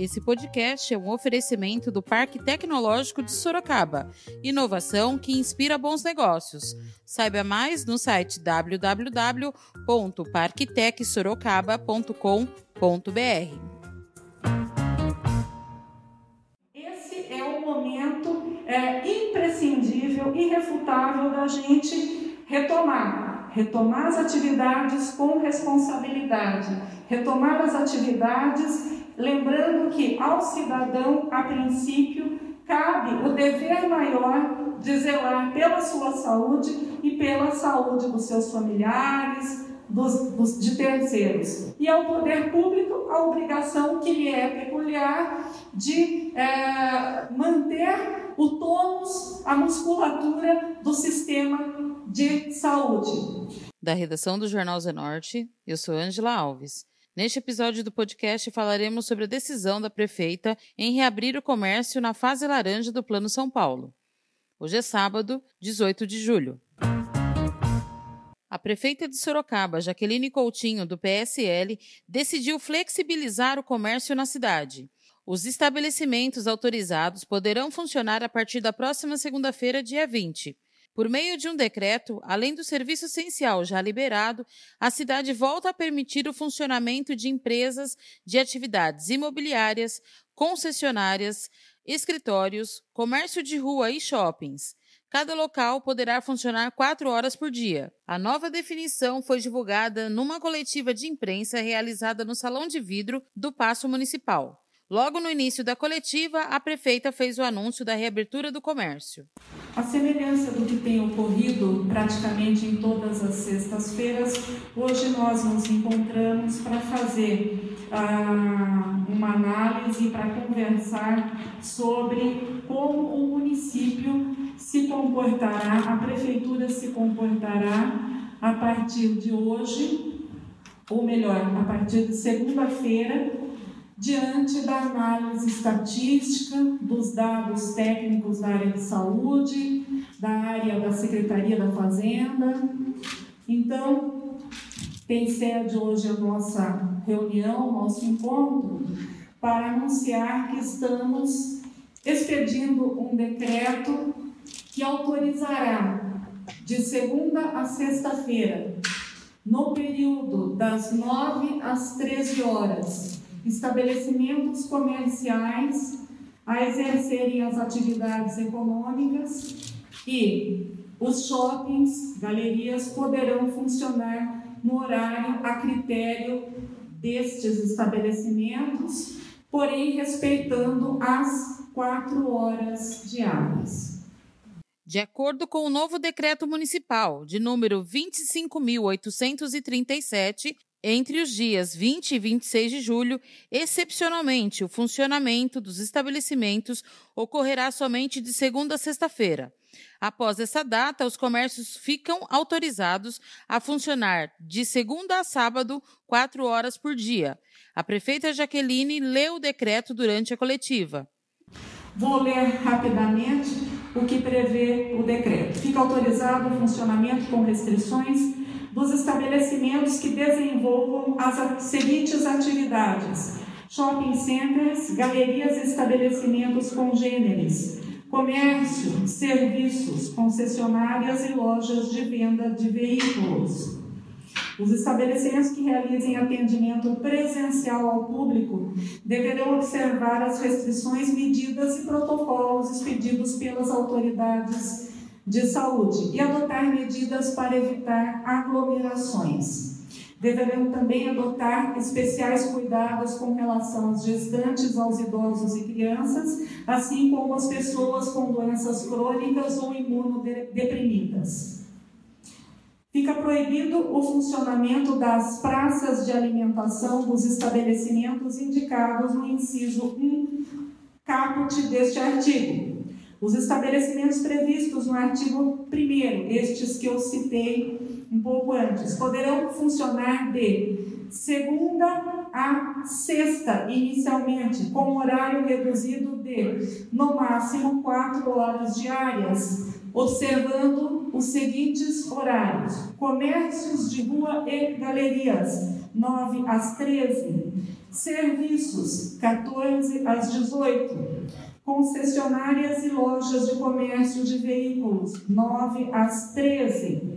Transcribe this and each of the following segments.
Esse podcast é um oferecimento do Parque Tecnológico de Sorocaba. Inovação que inspira bons negócios. Saiba mais no site www.parktecsorocaba.com.br. Esse é o momento é, imprescindível, irrefutável da gente retomar retomar as atividades com responsabilidade, retomar as atividades lembrando que ao cidadão, a princípio, cabe o dever maior de zelar pela sua saúde e pela saúde dos seus familiares, dos, dos, de terceiros. E ao poder público, a obrigação que lhe é peculiar de é, manter o tônus, a musculatura do sistema de saúde. Da redação do Jornal Zenorte, eu sou Angela Alves. Neste episódio do podcast falaremos sobre a decisão da prefeita em reabrir o comércio na fase laranja do Plano São Paulo. Hoje é sábado, 18 de julho. A prefeita de Sorocaba, Jaqueline Coutinho, do PSL, decidiu flexibilizar o comércio na cidade. Os estabelecimentos autorizados poderão funcionar a partir da próxima segunda-feira, dia 20. Por meio de um decreto, além do serviço essencial já liberado, a cidade volta a permitir o funcionamento de empresas de atividades imobiliárias, concessionárias, escritórios, comércio de rua e shoppings. Cada local poderá funcionar quatro horas por dia. A nova definição foi divulgada numa coletiva de imprensa realizada no Salão de Vidro do Paço Municipal. Logo no início da coletiva, a prefeita fez o anúncio da reabertura do comércio. A semelhança do que tem ocorrido praticamente em todas as sextas-feiras, hoje nós nos encontramos para fazer ah, uma análise, para conversar sobre como o município se comportará, a prefeitura se comportará a partir de hoje, ou melhor, a partir de segunda-feira, diante da análise estatística dos dados técnicos da área de saúde, da área da Secretaria da Fazenda. Então, tem sede hoje a nossa reunião, nosso encontro, para anunciar que estamos expedindo um decreto que autorizará de segunda a sexta-feira, no período das 9 às 13 horas, estabelecimentos comerciais a exercerem as atividades econômicas e os shoppings, galerias poderão funcionar no horário a critério destes estabelecimentos, porém respeitando as quatro horas diárias. De acordo com o novo decreto municipal de número 25.837, entre os dias 20 e 26 de julho, excepcionalmente, o funcionamento dos estabelecimentos ocorrerá somente de segunda a sexta-feira. Após essa data, os comércios ficam autorizados a funcionar de segunda a sábado, quatro horas por dia. A prefeita Jaqueline leu o decreto durante a coletiva. Vou ler rapidamente o que prevê o decreto. Fica autorizado o funcionamento com restrições dos estabelecimentos que desenvolvam as seguintes atividades: shopping centers, galerias e estabelecimentos congêneres, comércio, serviços, concessionárias e lojas de venda de veículos. Os estabelecimentos que realizem atendimento presencial ao público deverão observar as restrições, medidas e protocolos expedidos pelas autoridades de saúde e adotar medidas para evitar aglomerações. Deverão também adotar especiais cuidados com relação às gestantes, aos idosos e crianças, assim como às pessoas com doenças crônicas ou imunodeprimidas. Fica proibido o funcionamento das praças de alimentação dos estabelecimentos indicados no inciso 1 caput deste artigo, os estabelecimentos previstos no artigo 1, estes que eu citei um pouco antes, poderão funcionar de segunda a sexta, inicialmente, com horário reduzido de, no máximo, quatro horas diárias, observando os seguintes horários: comércios de rua e galerias, 9 às 13, Serviços, 14 às 18. Concessionárias e lojas de comércio de veículos, 9 às 13.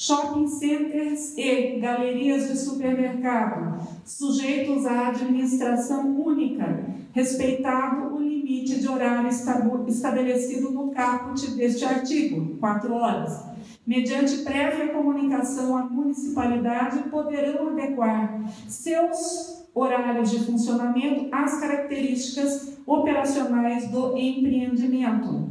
Shopping centers e galerias de supermercado, sujeitos à administração única, respeitado o limite de horário estabelecido no caput deste artigo, 4 horas. Mediante prévia comunicação à municipalidade, poderão adequar seus horários de funcionamento às características operacionais do empreendimento.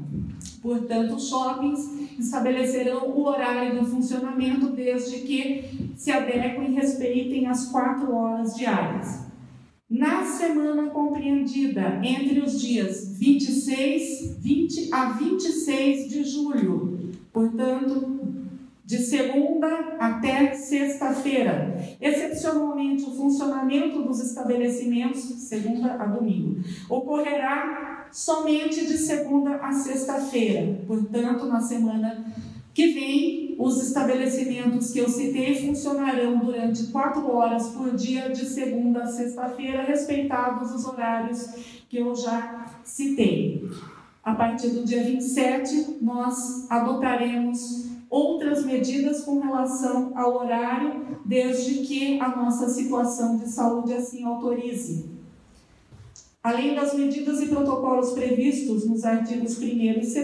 Portanto, os shoppings estabelecerão o horário do funcionamento desde que se adequem e respeitem as quatro horas diárias. Na semana compreendida entre os dias 26, 20 a 26 de julho, portanto, de segunda até sexta-feira. Excepcionalmente, o funcionamento dos estabelecimentos, segunda a domingo, ocorrerá somente de segunda a sexta-feira. Portanto, na semana que vem, os estabelecimentos que eu citei funcionarão durante quatro horas por dia, de segunda a sexta-feira, respeitados os horários que eu já citei. A partir do dia 27, nós adotaremos outras medidas com relação ao horário, desde que a nossa situação de saúde assim autorize. Além das medidas e protocolos previstos nos artigos 1 e 2,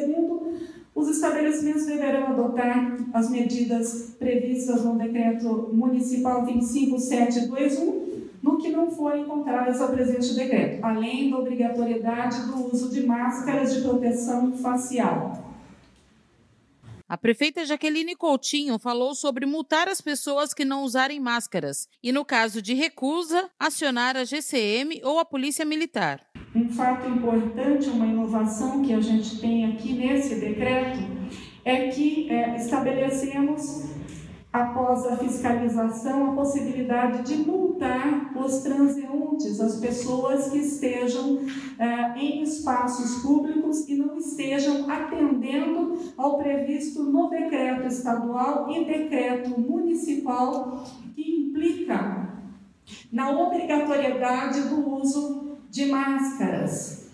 os estabelecimentos deverão adotar as medidas previstas no Decreto Municipal 25721, no que não for encontradas ao presente decreto, além da obrigatoriedade do uso de máscaras de proteção facial. A prefeita Jaqueline Coutinho falou sobre multar as pessoas que não usarem máscaras e, no caso de recusa, acionar a GCM ou a Polícia Militar. Um fato importante, uma inovação que a gente tem aqui nesse decreto é que é, estabelecemos após a fiscalização, a possibilidade de multar os transeuntes, as pessoas que estejam eh, em espaços públicos e não estejam atendendo ao previsto no decreto estadual e decreto municipal, que implica na obrigatoriedade do uso de máscaras.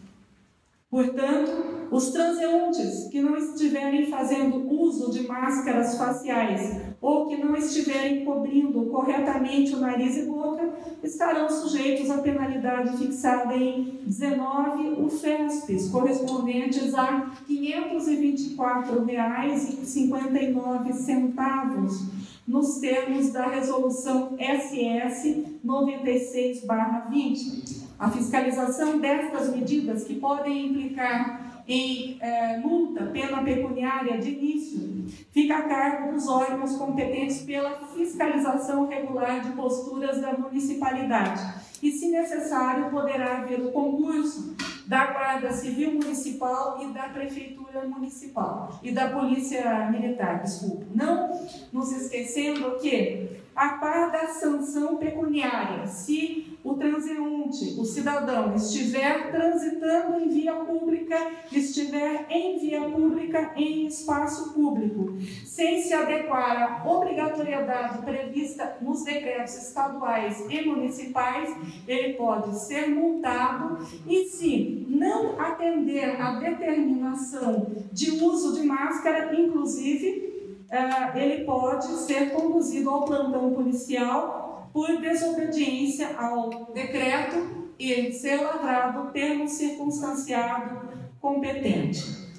Portanto, os transeuntes que não estiverem fazendo uso de máscaras faciais ou que não estiverem cobrindo corretamente o nariz e boca, estarão sujeitos à penalidade fixada em 19 UFESPs, correspondentes a R$ 524,59 nos termos da resolução SS 96/20. A fiscalização destas medidas que podem implicar em é, multa, pena pecuniária de início, fica a cargo dos órgãos competentes pela fiscalização regular de posturas da municipalidade. E, se necessário, poderá haver o concurso da Guarda Civil Municipal e da Prefeitura Municipal e da Polícia Militar, desculpa. Não nos esquecendo que, a par da sanção pecuniária, se o transeunte, o cidadão, estiver transitando em via pública, estiver em via pública, em espaço público, sem se adequar à obrigatoriedade prevista nos decretos estaduais e municipais, ele pode ser multado e, se não atender à determinação de uso de máscara, inclusive, eh, ele pode ser conduzido ao plantão policial por desobediência ao decreto e ser lavrado termo circunstanciado competente.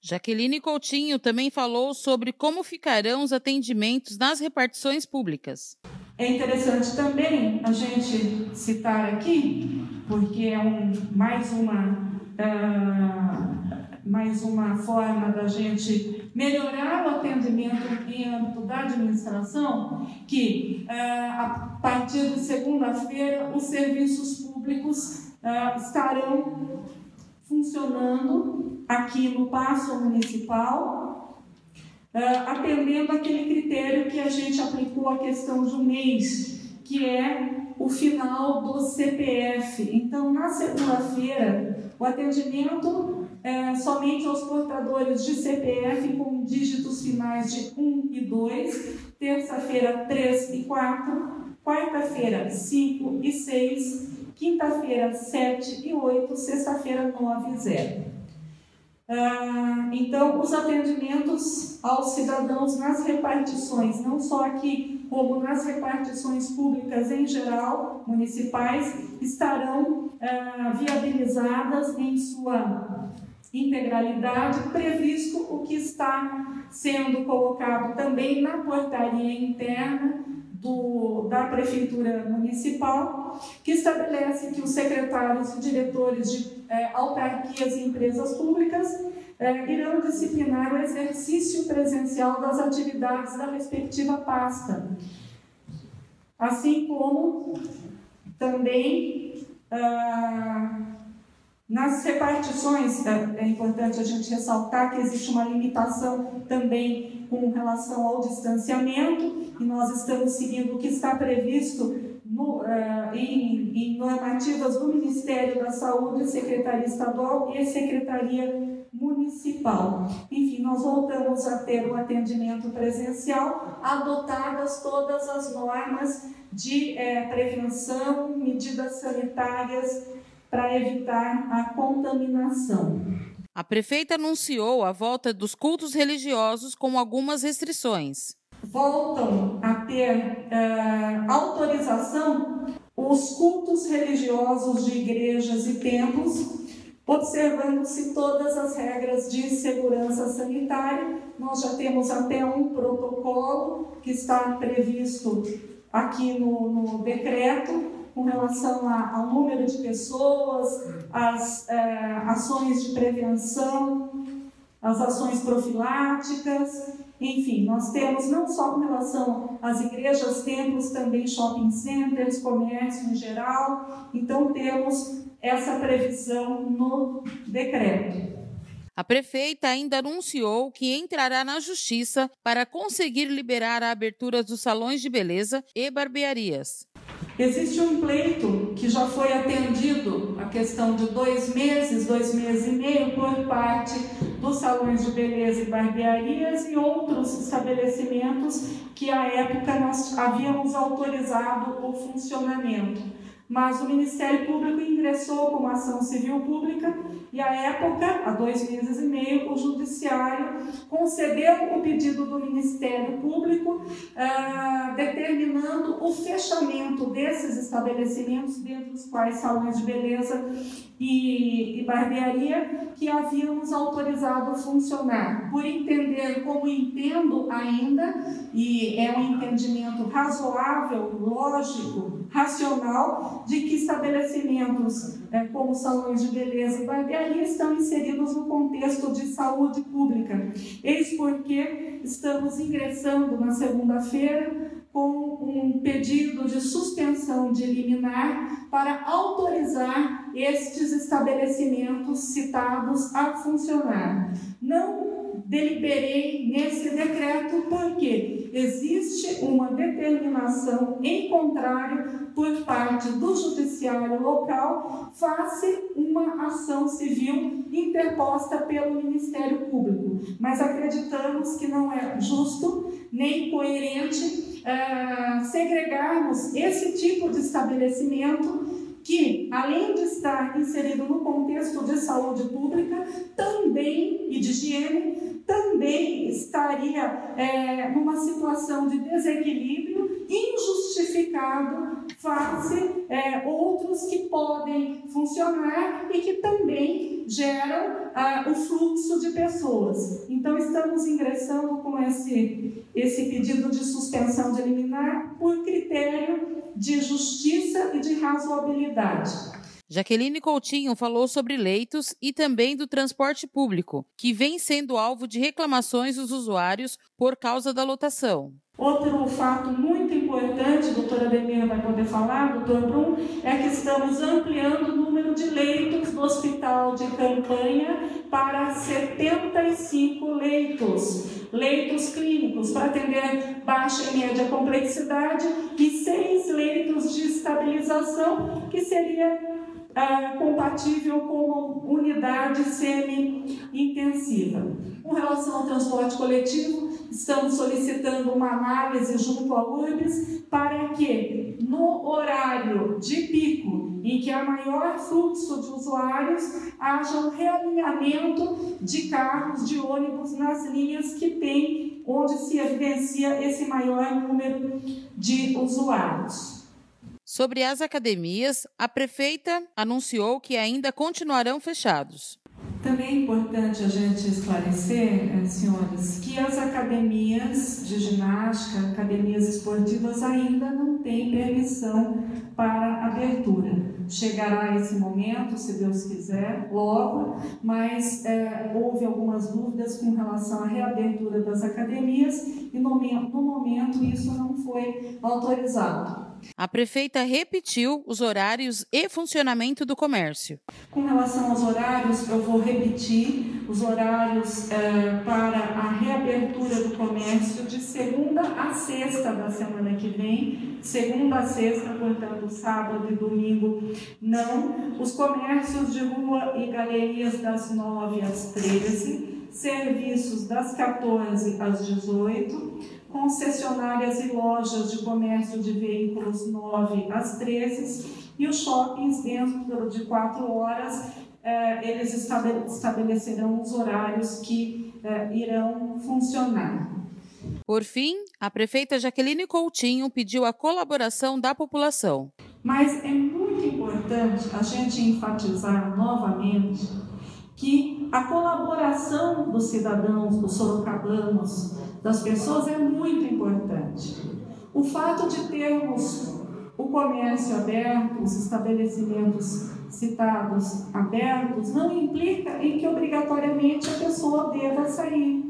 Jaqueline Coutinho também falou sobre como ficarão os atendimentos nas repartições públicas. É interessante também a gente citar aqui, porque é um, mais uma uh, mais uma forma da gente melhorar o atendimento em âmbito da administração, que ah, a partir de segunda-feira os serviços públicos ah, estarão funcionando aqui no Passo Municipal, ah, atendendo aquele critério que a gente aplicou a questão de um mês, que é o final do CPF. Então, na segunda-feira, o atendimento é, somente aos portadores de CPF com dígitos finais de 1 e 2, terça-feira 3 e 4, quarta-feira 5 e 6, quinta-feira 7 e 8, sexta-feira 9 e 0. Ah, então, os atendimentos aos cidadãos nas repartições, não só aqui, como nas repartições públicas em geral, municipais, estarão ah, viabilizadas em sua integralidade, previsto o que está sendo colocado também na portaria interna do, da Prefeitura Municipal, que estabelece que os secretários e diretores de é, autarquias e empresas públicas é, irão disciplinar o exercício presencial das atividades da respectiva pasta, assim como também ah, nas repartições, é, é importante a gente ressaltar que existe uma limitação também com relação ao distanciamento, e nós estamos seguindo o que está previsto no, uh, em, em, normativas do Ministério da Saúde, Secretaria Estadual e Secretaria Municipal. Enfim, nós voltamos a ter o atendimento presencial, adotadas todas as normas de eh, prevenção, medidas sanitárias para evitar a contaminação. A prefeita anunciou a volta dos cultos religiosos com algumas restrições voltam a ter uh, autorização os cultos religiosos de igrejas e templos, observando-se todas as regras de segurança sanitária. Nós já temos até um protocolo que está previsto aqui no, no decreto com relação a, ao número de pessoas, as uh, ações de prevenção, as ações profiláticas, enfim, nós temos não só com relação às igrejas, templos, também shopping centers, comércio em geral. Então, temos essa previsão no decreto. A prefeita ainda anunciou que entrará na justiça para conseguir liberar a abertura dos salões de beleza e barbearias. Existe um pleito que já foi atendido, a questão de dois meses, dois meses e meio, por parte dos salões de beleza e barbearias e outros estabelecimentos que à época nós havíamos autorizado o funcionamento mas o Ministério Público ingressou com ação civil pública e, à época, há dois meses e meio, o Judiciário concedeu o pedido do Ministério Público, ah, determinando o fechamento desses estabelecimentos, dentre os quais salões de beleza e, e barbearia, que havíamos autorizado a funcionar. Por entender, como entendo ainda, e é um entendimento razoável, lógico, racional de que estabelecimentos é, como salões de beleza e barbearia estão inseridos no contexto de saúde pública. Eis porque estamos ingressando na segunda-feira com um pedido de suspensão de liminar para autorizar estes estabelecimentos citados a funcionar. Não deliberei nesse decreto porque existe uma determinação em contrário por parte do judiciário local face uma ação civil interposta pelo Ministério Público. Mas acreditamos que não é justo nem coerente uh, segregarmos esse tipo de estabelecimento que, além de estar inserido no contexto de saúde pública, também e de higiene, também estaria é, numa situação de desequilíbrio injustificado face é, outros que podem funcionar e que também geram ah, o fluxo de pessoas. Então, estamos ingressando com esse, esse pedido de suspensão de liminar por critério de justiça e de razoabilidade. Jaqueline Coutinho falou sobre leitos e também do transporte público, que vem sendo alvo de reclamações dos usuários por causa da lotação. Outro fato muito importante, a doutora Demira vai poder falar, doutor Brum, é que estamos ampliando o número de leitos do hospital de campanha para 75 leitos, leitos clínicos, para atender baixa e média complexidade, e seis leitos de estabilização, que seria ah, compatível com uma unidade semi-intensiva. Com relação ao transporte coletivo, estamos solicitando uma análise junto à URBS para que, no horário de pico, em que há maior fluxo de usuários, haja um realinhamento de carros, de ônibus nas linhas que tem, onde se evidencia esse maior número de usuários. Sobre as academias, a prefeita anunciou que ainda continuarão fechados. Também é importante a gente esclarecer, eh, senhores, que as academias de ginástica, academias esportivas ainda não têm permissão para abertura. Chegará esse momento, se Deus quiser, logo, mas é, houve algumas dúvidas com relação à reabertura das academias e no, no momento isso não foi autorizado. A prefeita repetiu os horários e funcionamento do comércio. Com relação aos horários, eu vou repetir os horários é, para a reabertura do comércio de segunda a sexta da semana que vem, segunda a sexta, portanto, sábado e domingo não. Os comércios de rua e galerias das 9 às 13, serviços das 14 às 18 concessionárias e lojas de comércio de veículos 9 às 13 e os shoppings dentro de 4 horas, eh, eles estabelecerão os horários que eh, irão funcionar. Por fim, a prefeita Jaqueline Coutinho pediu a colaboração da população. Mas é muito importante a gente enfatizar novamente que a colaboração dos cidadãos, dos sorocabanos, das pessoas é muito importante. O fato de termos o comércio aberto, os estabelecimentos citados abertos, não implica em que obrigatoriamente a pessoa deva sair.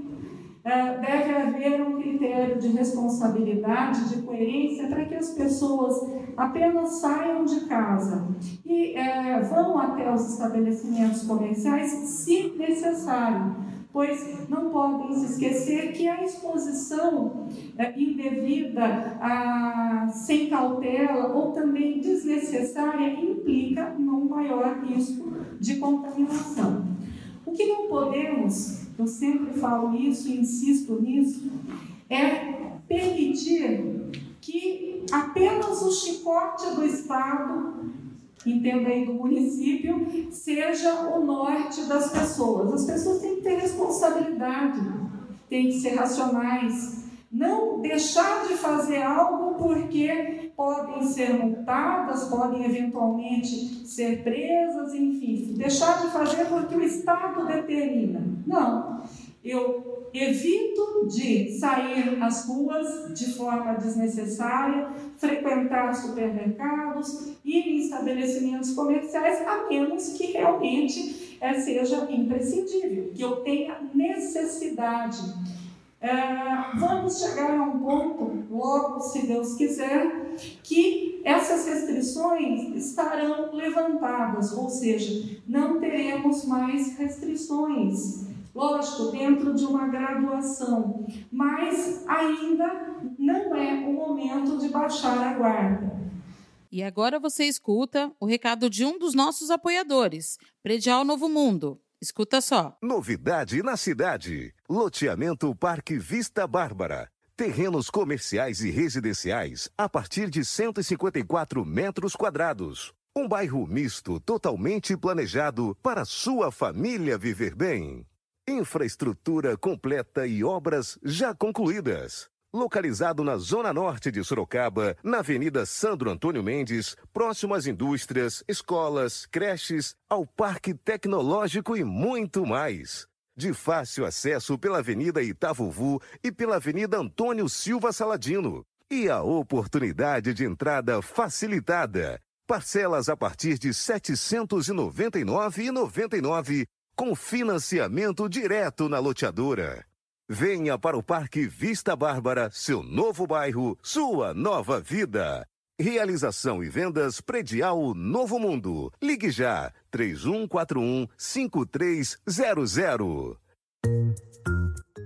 É, deve haver um critério de responsabilidade, de coerência, para que as pessoas apenas saiam de casa e é, vão até os estabelecimentos comerciais se necessário pois não podem se esquecer que a exposição é, indevida, a, sem cautela ou também desnecessária implica um maior risco de contaminação. O que não podemos, eu sempre falo isso e insisto nisso, é permitir que apenas o chicote do Estado entenda aí do município, seja o norte das pessoas. As pessoas têm que ter responsabilidade, têm que ser racionais. Não deixar de fazer algo porque podem ser multadas, podem eventualmente ser presas, enfim. Deixar de fazer porque o Estado determina. Não. Eu evito de sair às ruas de forma desnecessária, frequentar supermercados, ir em estabelecimentos comerciais, a menos que realmente é, seja imprescindível, que eu tenha necessidade. É, vamos chegar a um ponto, logo, se Deus quiser, que essas restrições estarão levantadas, ou seja, não teremos mais restrições lógico, dentro de uma graduação, mas ainda não é o momento de baixar a guarda. E agora você escuta o recado de um dos nossos apoiadores, Predial Novo Mundo. Escuta só. Novidade na cidade: Loteamento Parque Vista Bárbara. Terrenos comerciais e residenciais a partir de 154 metros quadrados. Um bairro misto totalmente planejado para sua família viver bem. Infraestrutura completa e obras já concluídas. Localizado na zona norte de Sorocaba, na Avenida Sandro Antônio Mendes, próximo às indústrias, escolas, creches, ao Parque Tecnológico e muito mais. De fácil acesso pela Avenida Itavuvu e pela Avenida Antônio Silva Saladino. E a oportunidade de entrada facilitada. Parcelas a partir de R$ 799,99 com financiamento direto na loteadora. Venha para o Parque Vista Bárbara, seu novo bairro, sua nova vida. Realização e vendas predial Novo Mundo. Ligue já 3141 5300.